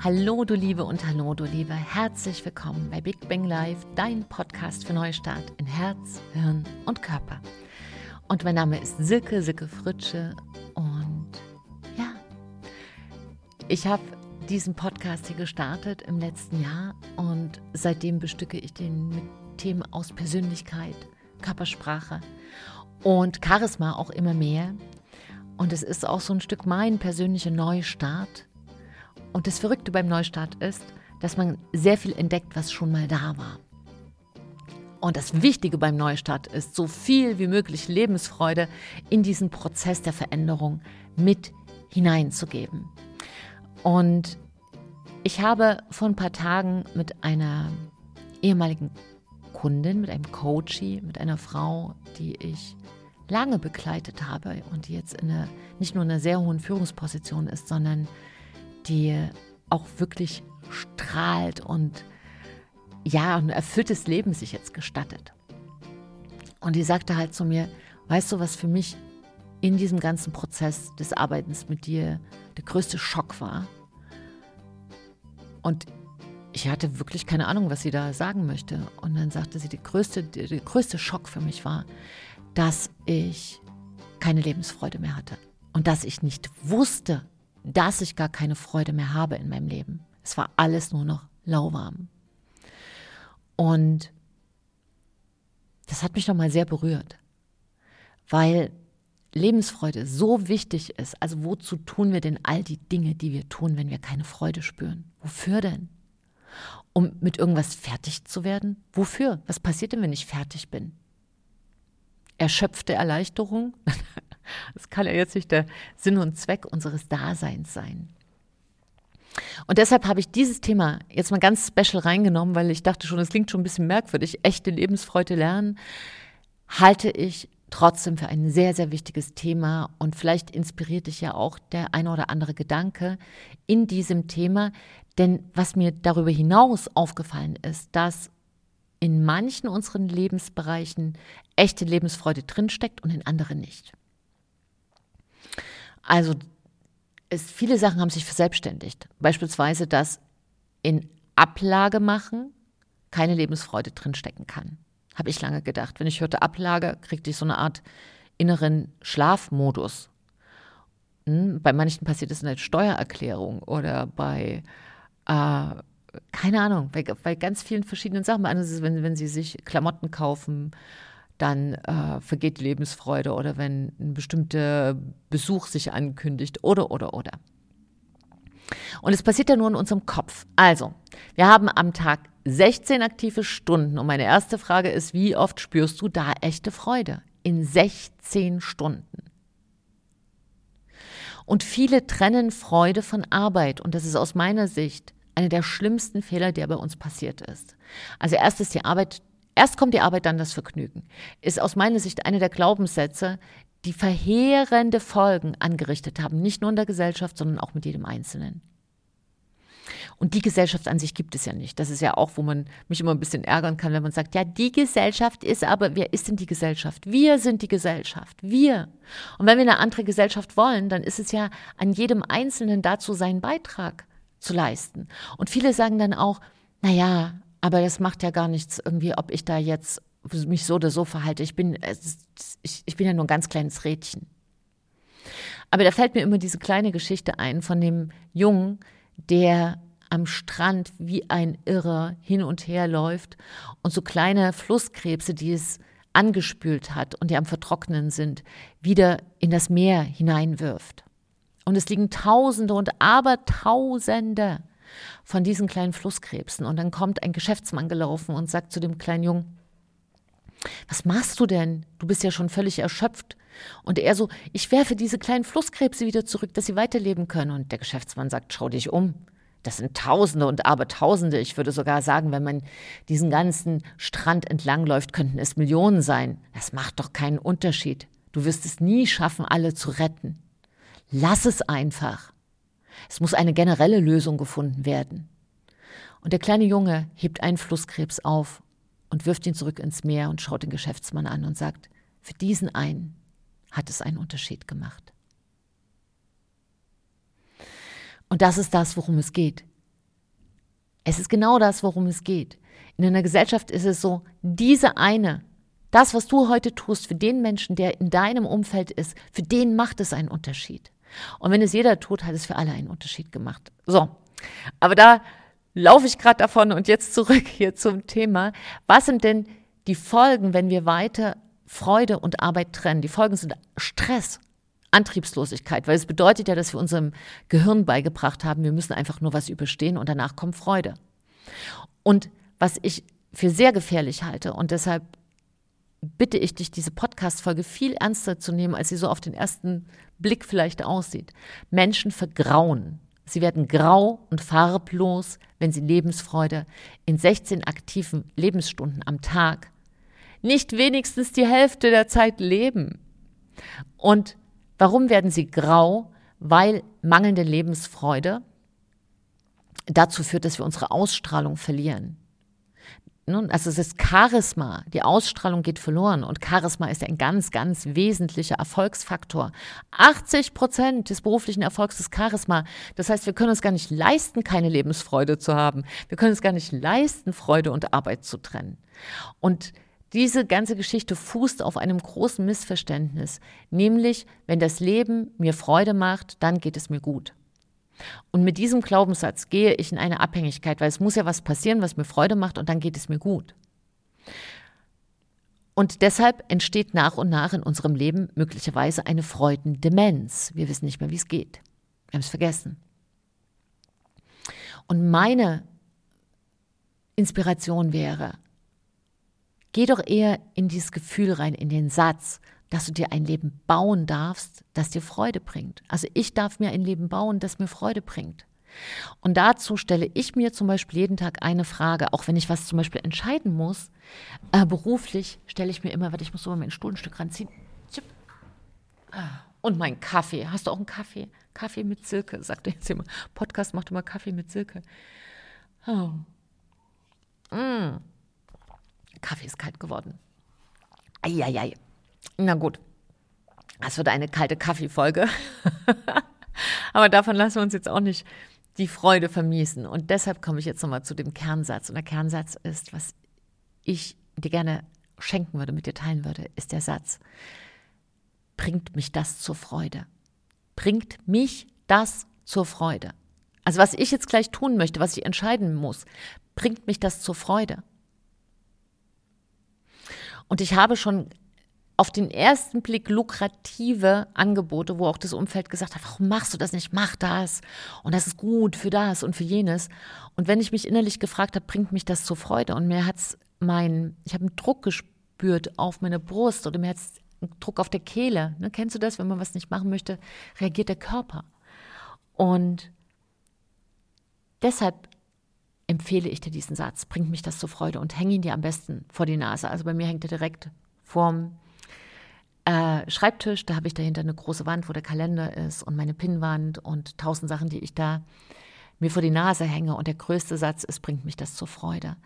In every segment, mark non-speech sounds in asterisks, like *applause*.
Hallo du Liebe und hallo du Liebe, herzlich willkommen bei Big Bang Live, dein Podcast für Neustart in Herz, Hirn und Körper. Und mein Name ist Silke, Silke Fritsche und ja, ich habe diesen Podcast hier gestartet im letzten Jahr und seitdem bestücke ich den mit Themen aus Persönlichkeit, Körpersprache und Charisma auch immer mehr. Und es ist auch so ein Stück mein persönlicher Neustart und das Verrückte beim Neustart ist, dass man sehr viel entdeckt, was schon mal da war. Und das Wichtige beim Neustart ist, so viel wie möglich Lebensfreude in diesen Prozess der Veränderung mit hineinzugeben. Und ich habe vor ein paar Tagen mit einer ehemaligen Kundin, mit einem Coachie, mit einer Frau, die ich lange begleitet habe und die jetzt in einer, nicht nur in einer sehr hohen Führungsposition ist, sondern die auch wirklich strahlt und ja, ein erfülltes Leben sich jetzt gestattet. Und die sagte halt zu mir, weißt du, was für mich in diesem ganzen Prozess des Arbeitens mit dir der größte Schock war? Und ich hatte wirklich keine Ahnung, was sie da sagen möchte. Und dann sagte sie, der größte, der, größte Schock für mich war, dass ich keine Lebensfreude mehr hatte. Und dass ich nicht wusste, dass ich gar keine Freude mehr habe in meinem Leben. Es war alles nur noch lauwarm. Und das hat mich nochmal sehr berührt, weil Lebensfreude so wichtig ist. Also wozu tun wir denn all die Dinge, die wir tun, wenn wir keine Freude spüren? Wofür denn? Um mit irgendwas fertig zu werden? Wofür? Was passiert denn, wenn ich fertig bin? Erschöpfte Erleichterung? *laughs* Das kann ja jetzt nicht der Sinn und Zweck unseres Daseins sein. Und deshalb habe ich dieses Thema jetzt mal ganz special reingenommen, weil ich dachte schon, es klingt schon ein bisschen merkwürdig. Echte Lebensfreude lernen halte ich trotzdem für ein sehr, sehr wichtiges Thema und vielleicht inspiriert dich ja auch der eine oder andere Gedanke in diesem Thema. Denn was mir darüber hinaus aufgefallen ist, dass in manchen unseren Lebensbereichen echte Lebensfreude drinsteckt und in anderen nicht. Also es, viele Sachen haben sich verselbstständigt. Beispielsweise, dass in Ablage machen keine Lebensfreude drinstecken kann. Habe ich lange gedacht. Wenn ich hörte Ablage, kriegte ich so eine Art inneren Schlafmodus. Hm? Bei manchen passiert es in der Steuererklärung oder bei, äh, keine Ahnung, bei, bei, ganz vielen verschiedenen Sachen. Anders wenn, wenn sie sich Klamotten kaufen dann äh, vergeht die Lebensfreude oder wenn ein bestimmter Besuch sich ankündigt oder, oder, oder. Und es passiert ja nur in unserem Kopf. Also, wir haben am Tag 16 aktive Stunden und meine erste Frage ist, wie oft spürst du da echte Freude? In 16 Stunden. Und viele trennen Freude von Arbeit und das ist aus meiner Sicht einer der schlimmsten Fehler, der bei uns passiert ist. Also erst ist die Arbeit Erst kommt die Arbeit, dann das Vergnügen. Ist aus meiner Sicht einer der Glaubenssätze, die verheerende Folgen angerichtet haben, nicht nur in der Gesellschaft, sondern auch mit jedem Einzelnen. Und die Gesellschaft an sich gibt es ja nicht. Das ist ja auch, wo man mich immer ein bisschen ärgern kann, wenn man sagt, ja, die Gesellschaft ist aber, wer ist denn die Gesellschaft? Wir sind die Gesellschaft, wir. Und wenn wir eine andere Gesellschaft wollen, dann ist es ja an jedem Einzelnen dazu, seinen Beitrag zu leisten. Und viele sagen dann auch, naja, aber das macht ja gar nichts irgendwie, ob ich da jetzt mich so oder so verhalte. Ich bin, ich, bin ja nur ein ganz kleines Rädchen. Aber da fällt mir immer diese kleine Geschichte ein von dem Jungen, der am Strand wie ein Irrer hin und her läuft und so kleine Flusskrebse, die es angespült hat und die am Vertrocknen sind, wieder in das Meer hineinwirft. Und es liegen Tausende und Abertausende von diesen kleinen Flusskrebsen. Und dann kommt ein Geschäftsmann gelaufen und sagt zu dem kleinen Jungen, was machst du denn? Du bist ja schon völlig erschöpft. Und er so, ich werfe diese kleinen Flusskrebse wieder zurück, dass sie weiterleben können. Und der Geschäftsmann sagt, schau dich um. Das sind Tausende und Abertausende. Ich würde sogar sagen, wenn man diesen ganzen Strand entlangläuft, könnten es Millionen sein. Das macht doch keinen Unterschied. Du wirst es nie schaffen, alle zu retten. Lass es einfach. Es muss eine generelle Lösung gefunden werden. Und der kleine Junge hebt einen Flusskrebs auf und wirft ihn zurück ins Meer und schaut den Geschäftsmann an und sagt, für diesen einen hat es einen Unterschied gemacht. Und das ist das, worum es geht. Es ist genau das, worum es geht. In einer Gesellschaft ist es so, diese eine, das, was du heute tust für den Menschen, der in deinem Umfeld ist, für den macht es einen Unterschied. Und wenn es jeder tut, hat es für alle einen Unterschied gemacht. So, aber da laufe ich gerade davon und jetzt zurück *laughs* hier zum Thema. Was sind denn die Folgen, wenn wir weiter Freude und Arbeit trennen? Die Folgen sind Stress, Antriebslosigkeit, weil es bedeutet ja, dass wir unserem Gehirn beigebracht haben, wir müssen einfach nur was überstehen und danach kommt Freude. Und was ich für sehr gefährlich halte und deshalb bitte ich dich, diese Podcast-Folge viel ernster zu nehmen, als sie so auf den ersten Blick vielleicht aussieht. Menschen vergrauen. Sie werden grau und farblos, wenn sie Lebensfreude in 16 aktiven Lebensstunden am Tag nicht wenigstens die Hälfte der Zeit leben. Und warum werden sie grau? Weil mangelnde Lebensfreude dazu führt, dass wir unsere Ausstrahlung verlieren. Also es ist Charisma, die Ausstrahlung geht verloren und Charisma ist ein ganz, ganz wesentlicher Erfolgsfaktor. 80 Prozent des beruflichen Erfolgs ist Charisma. Das heißt, wir können uns gar nicht leisten, keine Lebensfreude zu haben. Wir können uns gar nicht leisten, Freude und Arbeit zu trennen. Und diese ganze Geschichte fußt auf einem großen Missverständnis, nämlich wenn das Leben mir Freude macht, dann geht es mir gut. Und mit diesem Glaubenssatz gehe ich in eine Abhängigkeit, weil es muss ja was passieren, was mir Freude macht und dann geht es mir gut. Und deshalb entsteht nach und nach in unserem Leben möglicherweise eine Freudendemenz. Wir wissen nicht mehr, wie es geht. Wir haben es vergessen. Und meine Inspiration wäre, geh doch eher in dieses Gefühl rein, in den Satz, dass du dir ein Leben bauen darfst, das dir Freude bringt. Also ich darf mir ein Leben bauen, das mir Freude bringt. Und dazu stelle ich mir zum Beispiel jeden Tag eine Frage, auch wenn ich was zum Beispiel entscheiden muss, äh, beruflich stelle ich mir immer, warte, ich muss so mal meinen Stuhl ein Stück ranziehen. Und mein Kaffee. Hast du auch einen Kaffee? Kaffee mit Silke, sagt er jetzt immer. Podcast macht immer Kaffee mit Silke. Oh. Mm. Kaffee ist kalt geworden. Eieiei. Na gut, das wird eine kalte Kaffeefolge. *laughs* Aber davon lassen wir uns jetzt auch nicht die Freude vermiesen. Und deshalb komme ich jetzt nochmal zu dem Kernsatz. Und der Kernsatz ist, was ich dir gerne schenken würde, mit dir teilen würde, ist der Satz, bringt mich das zur Freude? Bringt mich das zur Freude? Also was ich jetzt gleich tun möchte, was ich entscheiden muss, bringt mich das zur Freude? Und ich habe schon auf den ersten Blick lukrative Angebote, wo auch das Umfeld gesagt hat, warum machst du das nicht? Mach das. Und das ist gut für das und für jenes. Und wenn ich mich innerlich gefragt habe, bringt mich das zur Freude. Und mir hat's mein, ich habe einen Druck gespürt auf meine Brust oder mir hat's einen Druck auf der Kehle. Ne, kennst du das? Wenn man was nicht machen möchte, reagiert der Körper. Und deshalb empfehle ich dir diesen Satz, bringt mich das zur Freude und hänge ihn dir am besten vor die Nase. Also bei mir hängt er direkt vorm äh, Schreibtisch, da habe ich dahinter eine große Wand, wo der Kalender ist und meine Pinnwand und tausend Sachen, die ich da mir vor die Nase hänge. Und der größte Satz ist, bringt mich das zur Freude.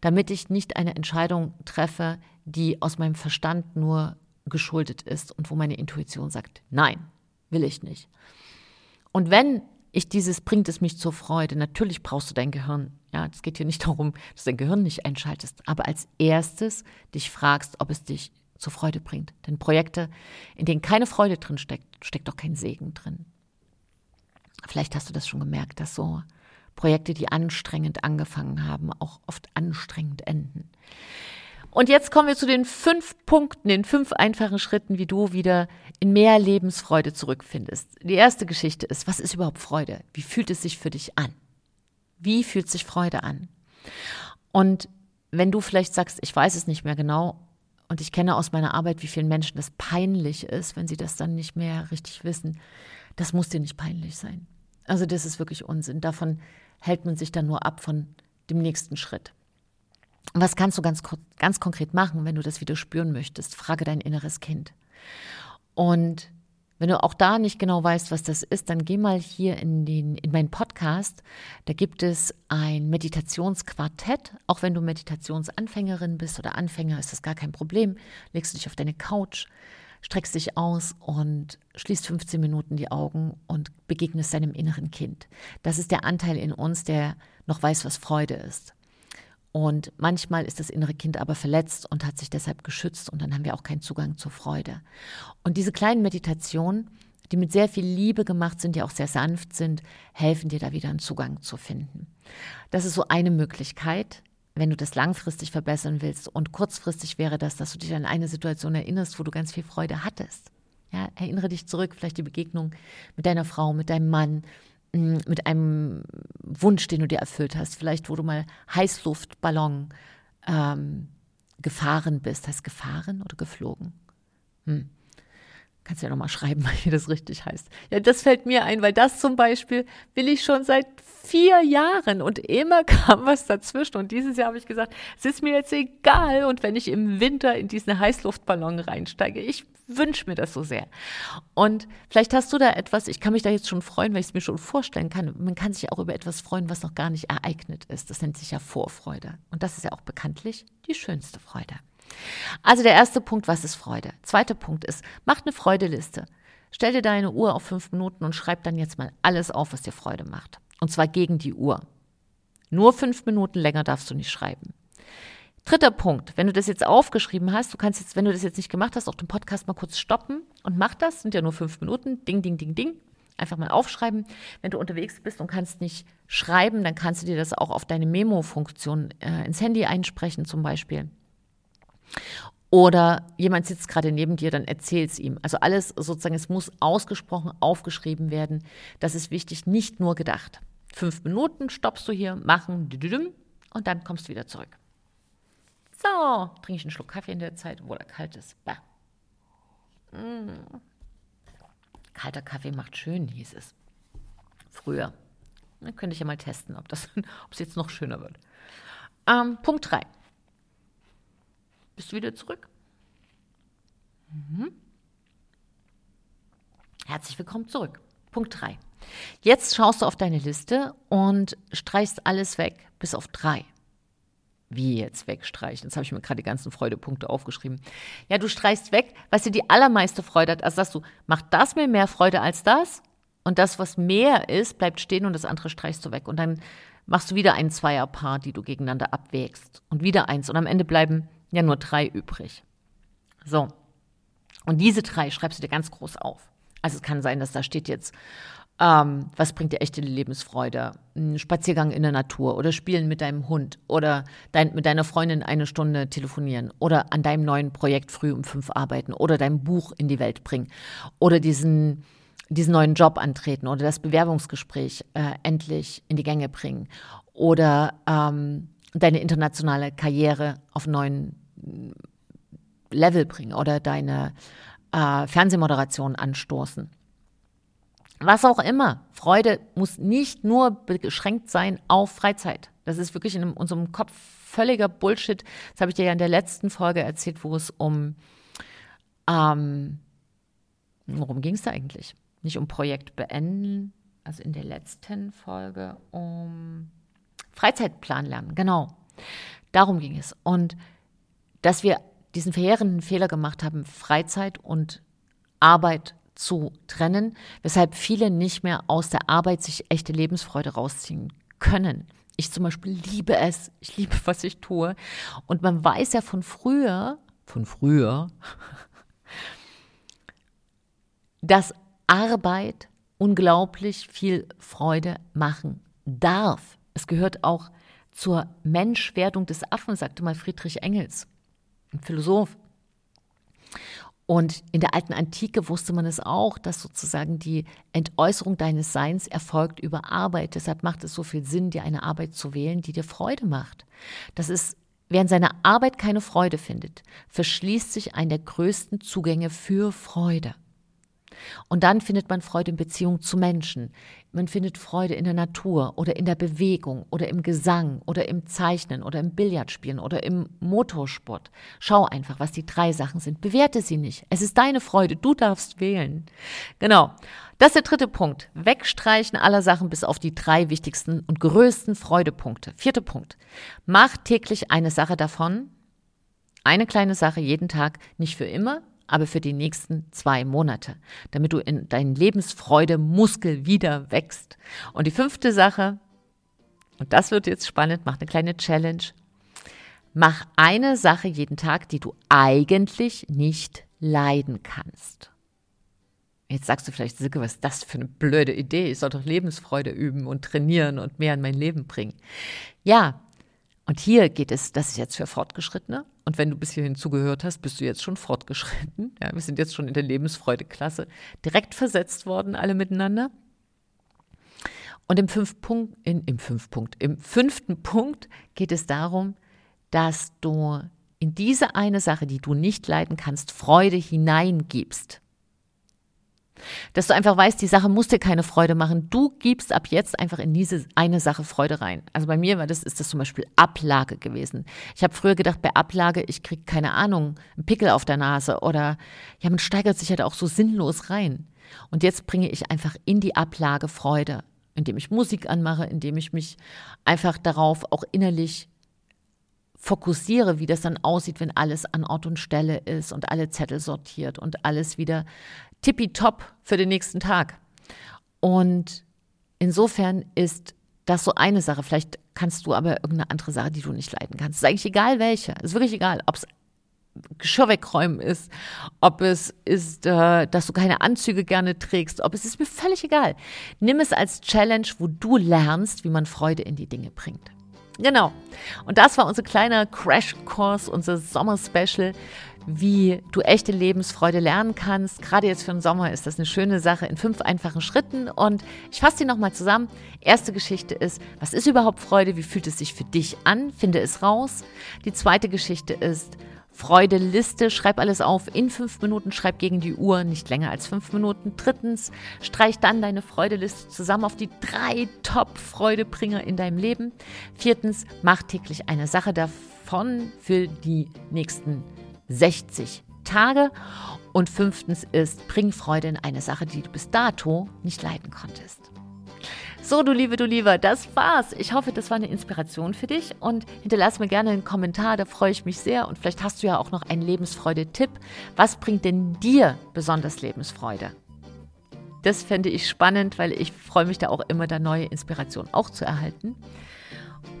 Damit ich nicht eine Entscheidung treffe, die aus meinem Verstand nur geschuldet ist und wo meine Intuition sagt, nein, will ich nicht. Und wenn ich dieses bringt es mich zur Freude, natürlich brauchst du dein Gehirn. Ja, es geht hier nicht darum, dass dein Gehirn nicht einschaltest, aber als erstes dich fragst, ob es dich zur Freude bringt. Denn Projekte, in denen keine Freude drin steckt, steckt auch kein Segen drin. Vielleicht hast du das schon gemerkt, dass so Projekte, die anstrengend angefangen haben, auch oft anstrengend enden. Und jetzt kommen wir zu den fünf Punkten, den fünf einfachen Schritten, wie du wieder in mehr Lebensfreude zurückfindest. Die erste Geschichte ist, was ist überhaupt Freude? Wie fühlt es sich für dich an? Wie fühlt sich Freude an? Und wenn du vielleicht sagst, ich weiß es nicht mehr genau, und ich kenne aus meiner Arbeit, wie vielen Menschen das peinlich ist, wenn sie das dann nicht mehr richtig wissen. Das muss dir nicht peinlich sein. Also das ist wirklich Unsinn. Davon hält man sich dann nur ab von dem nächsten Schritt. was kannst du ganz, ganz konkret machen, wenn du das wieder spüren möchtest? Frage dein inneres Kind. Und wenn du auch da nicht genau weißt, was das ist, dann geh mal hier in, den, in meinen Podcast. Da gibt es ein Meditationsquartett. Auch wenn du Meditationsanfängerin bist oder Anfänger, ist das gar kein Problem. Legst du dich auf deine Couch, streckst dich aus und schließt 15 Minuten die Augen und begegnest deinem inneren Kind. Das ist der Anteil in uns, der noch weiß, was Freude ist. Und manchmal ist das innere Kind aber verletzt und hat sich deshalb geschützt und dann haben wir auch keinen Zugang zur Freude. Und diese kleinen Meditationen, die mit sehr viel Liebe gemacht sind, die auch sehr sanft sind, helfen dir da wieder einen Zugang zu finden. Das ist so eine Möglichkeit, wenn du das langfristig verbessern willst. Und kurzfristig wäre das, dass du dich an eine Situation erinnerst, wo du ganz viel Freude hattest. Ja, erinnere dich zurück, vielleicht die Begegnung mit deiner Frau, mit deinem Mann, mit einem Wunsch, den du dir erfüllt hast, vielleicht wo du mal Heißluftballon ähm, gefahren bist. Heißt gefahren oder geflogen? Hm. Kannst du ja nochmal schreiben, *laughs* wie das richtig heißt. Ja, das fällt mir ein, weil das zum Beispiel will ich schon seit vier Jahren und immer *laughs* kam was dazwischen. Und dieses Jahr habe ich gesagt, es ist mir jetzt egal. Und wenn ich im Winter in diesen Heißluftballon reinsteige, ich wünsche mir das so sehr. Und vielleicht hast du da etwas, ich kann mich da jetzt schon freuen, weil ich es mir schon vorstellen kann. Man kann sich auch über etwas freuen, was noch gar nicht ereignet ist. Das nennt sich ja Vorfreude. Und das ist ja auch bekanntlich die schönste Freude. Also der erste Punkt, was ist Freude? Zweiter Punkt ist, mach eine Freudeliste. Stell dir deine Uhr auf fünf Minuten und schreib dann jetzt mal alles auf, was dir Freude macht. Und zwar gegen die Uhr. Nur fünf Minuten länger darfst du nicht schreiben. Dritter Punkt, wenn du das jetzt aufgeschrieben hast, du kannst jetzt, wenn du das jetzt nicht gemacht hast, auch den Podcast mal kurz stoppen und mach das, sind ja nur fünf Minuten, ding, ding, ding, ding, einfach mal aufschreiben. Wenn du unterwegs bist und kannst nicht schreiben, dann kannst du dir das auch auf deine Memo-Funktion äh, ins Handy einsprechen zum Beispiel. Oder jemand sitzt gerade neben dir, dann erzähl es ihm. Also alles sozusagen, es muss ausgesprochen aufgeschrieben werden. Das ist wichtig, nicht nur gedacht. Fünf Minuten stoppst du hier, machen, und dann kommst du wieder zurück. So, trinke ich einen Schluck Kaffee in der Zeit, obwohl er kalt ist. Bah. Mm. Kalter Kaffee macht schön, hieß es. Früher. Dann könnte ich ja mal testen, ob es *laughs* jetzt noch schöner wird. Ähm, Punkt 3. Bist du wieder zurück? Mhm. Herzlich willkommen zurück. Punkt 3. Jetzt schaust du auf deine Liste und streichst alles weg, bis auf drei. Wie jetzt wegstreichen? Jetzt habe ich mir gerade die ganzen Freudepunkte aufgeschrieben. Ja, du streichst weg, was dir die allermeiste Freude hat. Also sagst du, macht das mir mehr Freude als das? Und das, was mehr ist, bleibt stehen und das andere streichst du weg. Und dann machst du wieder ein Zweierpaar, die du gegeneinander abwägst. Und wieder eins. Und am Ende bleiben ja nur drei übrig. So. Und diese drei schreibst du dir ganz groß auf. Also es kann sein, dass da steht jetzt ähm, was bringt dir echte Lebensfreude? Ein Spaziergang in der Natur oder Spielen mit deinem Hund oder dein, mit deiner Freundin eine Stunde telefonieren oder an deinem neuen Projekt früh um fünf arbeiten oder dein Buch in die Welt bringen oder diesen, diesen neuen Job antreten oder das Bewerbungsgespräch äh, endlich in die Gänge bringen oder ähm, deine internationale Karriere auf neuen Level bringen oder deine äh, Fernsehmoderation anstoßen. Was auch immer. Freude muss nicht nur beschränkt sein auf Freizeit. Das ist wirklich in unserem Kopf völliger Bullshit. Das habe ich dir ja in der letzten Folge erzählt, wo es um, ähm, worum ging es da eigentlich? Nicht um Projekt beenden, also in der letzten Folge um Freizeitplan lernen, genau. Darum ging es. Und dass wir diesen verheerenden Fehler gemacht haben, Freizeit und Arbeit zu trennen, weshalb viele nicht mehr aus der Arbeit sich echte Lebensfreude rausziehen können. Ich zum Beispiel liebe es, ich liebe, was ich tue. Und man weiß ja von früher, von früher, *laughs* dass Arbeit unglaublich viel Freude machen darf. Es gehört auch zur Menschwerdung des Affen, sagte mal Friedrich Engels, ein Philosoph. Und in der alten Antike wusste man es auch, dass sozusagen die Entäußerung deines Seins erfolgt über Arbeit. Deshalb macht es so viel Sinn, dir eine Arbeit zu wählen, die dir Freude macht. Das ist, während seine Arbeit keine Freude findet, verschließt sich ein der größten Zugänge für Freude. Und dann findet man Freude in Beziehung zu Menschen. Man findet Freude in der Natur oder in der Bewegung oder im Gesang oder im Zeichnen oder im Billardspielen oder im Motorsport. Schau einfach, was die drei Sachen sind. Bewerte sie nicht. Es ist deine Freude. Du darfst wählen. Genau. Das ist der dritte Punkt. Wegstreichen aller Sachen bis auf die drei wichtigsten und größten Freudepunkte. Vierter Punkt. Mach täglich eine Sache davon. Eine kleine Sache jeden Tag, nicht für immer, aber für die nächsten zwei Monate, damit du in deinen Lebensfreude-Muskel wieder wächst. Und die fünfte Sache, und das wird jetzt spannend, mach eine kleine Challenge. Mach eine Sache jeden Tag, die du eigentlich nicht leiden kannst. Jetzt sagst du vielleicht, Silke, was ist das für eine blöde Idee? Ich soll doch Lebensfreude üben und trainieren und mehr in mein Leben bringen. Ja, und hier geht es, das ist jetzt für Fortgeschrittene. Und wenn du bis hierhin zugehört hast, bist du jetzt schon fortgeschritten. Ja, wir sind jetzt schon in der Lebensfreude-Klasse direkt versetzt worden, alle miteinander. Und im, fünf Punkt, in, im, fünf Punkt, im fünften Punkt geht es darum, dass du in diese eine Sache, die du nicht leiden kannst, Freude hineingibst. Dass du einfach weißt, die Sache muss dir keine Freude machen. Du gibst ab jetzt einfach in diese eine Sache Freude rein. Also bei mir war das, ist das zum Beispiel Ablage gewesen. Ich habe früher gedacht, bei Ablage, ich kriege keine Ahnung, einen Pickel auf der Nase oder ja, man steigert sich halt auch so sinnlos rein. Und jetzt bringe ich einfach in die Ablage Freude, indem ich Musik anmache, indem ich mich einfach darauf auch innerlich fokussiere, wie das dann aussieht, wenn alles an Ort und Stelle ist und alle Zettel sortiert und alles wieder tippitopp für den nächsten Tag. Und insofern ist das so eine Sache. Vielleicht kannst du aber irgendeine andere Sache, die du nicht leiden kannst. Ist eigentlich egal welche. Ist wirklich egal, ob es Geschirr wegräumen ist, ob es ist, äh, dass du keine Anzüge gerne trägst, ob es ist mir völlig egal. Nimm es als Challenge, wo du lernst, wie man Freude in die Dinge bringt. Genau. Und das war unser kleiner Crashkurs, unser Sommer-Special, wie du echte Lebensfreude lernen kannst. Gerade jetzt für den Sommer ist das eine schöne Sache in fünf einfachen Schritten. Und ich fasse die nochmal zusammen. Erste Geschichte ist, was ist überhaupt Freude? Wie fühlt es sich für dich an? Finde es raus. Die zweite Geschichte ist, Freudeliste, schreib alles auf in fünf Minuten, schreib gegen die Uhr, nicht länger als fünf Minuten. Drittens, streich dann deine Freudeliste zusammen auf die drei Top-Freudebringer in deinem Leben. Viertens, mach täglich eine Sache davon für die nächsten 60 Tage. Und fünftens ist, bring Freude in eine Sache, die du bis dato nicht leiden konntest. So, du Liebe, du Lieber, das war's. Ich hoffe, das war eine Inspiration für dich und hinterlass mir gerne einen Kommentar, da freue ich mich sehr. Und vielleicht hast du ja auch noch einen Lebensfreude-Tipp. Was bringt denn dir besonders Lebensfreude? Das fände ich spannend, weil ich freue mich da auch immer, da neue Inspirationen auch zu erhalten.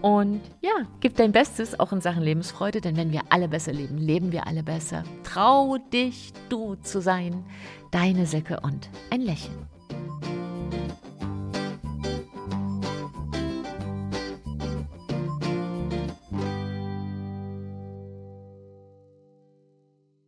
Und ja, gib dein Bestes auch in Sachen Lebensfreude, denn wenn wir alle besser leben, leben wir alle besser. Trau dich, du zu sein. Deine Säcke und ein Lächeln.